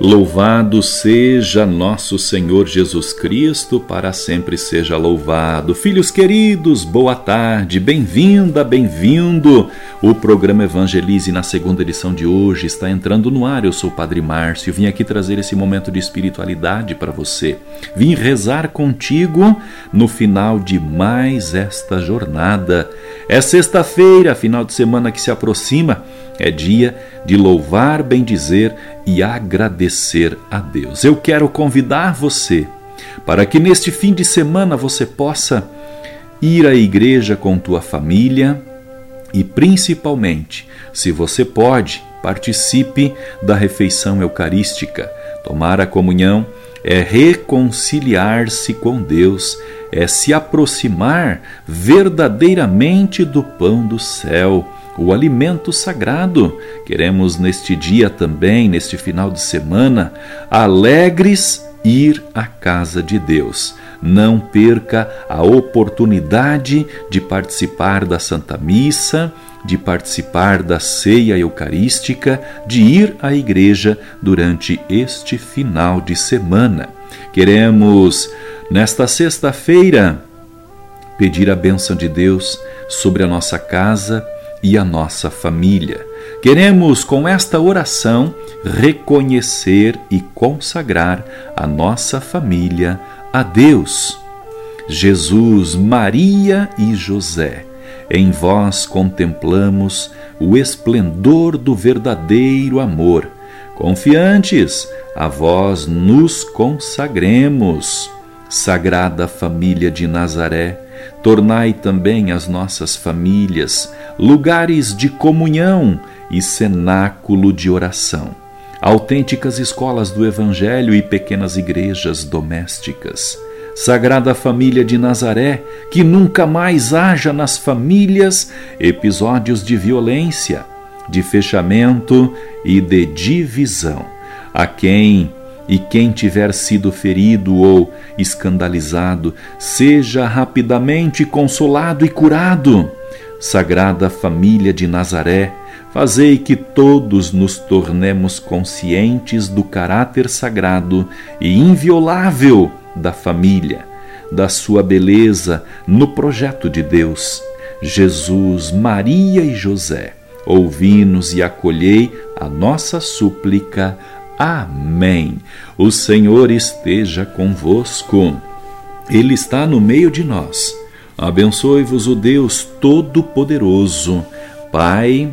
Louvado seja nosso Senhor Jesus Cristo, para sempre seja louvado. Filhos queridos, boa tarde, bem-vinda, bem-vindo. O programa Evangelize na segunda edição de hoje está entrando no ar. Eu sou o Padre Márcio, vim aqui trazer esse momento de espiritualidade para você. Vim rezar contigo no final de mais esta jornada. É sexta-feira, final de semana que se aproxima. É dia de louvar, bendizer e agradecer a Deus. Eu quero convidar você para que neste fim de semana você possa ir à igreja com tua família e principalmente, se você pode, participe da refeição eucarística. Tomar a comunhão é reconciliar-se com Deus, é se aproximar verdadeiramente do pão do céu o alimento sagrado. Queremos neste dia também, neste final de semana, alegres ir à casa de Deus. Não perca a oportunidade de participar da Santa Missa, de participar da ceia eucarística, de ir à igreja durante este final de semana. Queremos, nesta sexta-feira, pedir a bênção de Deus sobre a nossa casa e a nossa família. Queremos, com esta oração, reconhecer e consagrar a nossa família a Deus. Jesus, Maria e José, em vós contemplamos o esplendor do verdadeiro amor. Confiantes, a vós nos consagremos. Sagrada Família de Nazaré, tornai também as nossas famílias lugares de comunhão e cenáculo de oração, autênticas escolas do Evangelho e pequenas igrejas domésticas. Sagrada Família de Nazaré, que nunca mais haja nas famílias episódios de violência, de fechamento e de divisão. A quem e quem tiver sido ferido ou escandalizado, seja rapidamente consolado e curado. Sagrada Família de Nazaré, fazei que todos nos tornemos conscientes do caráter sagrado e inviolável da família, da sua beleza no projeto de Deus. Jesus, Maria e José, ouvi-nos e acolhei a nossa súplica. Amém. O Senhor esteja convosco. Ele está no meio de nós. Abençoe-vos o Deus Todo-Poderoso, Pai,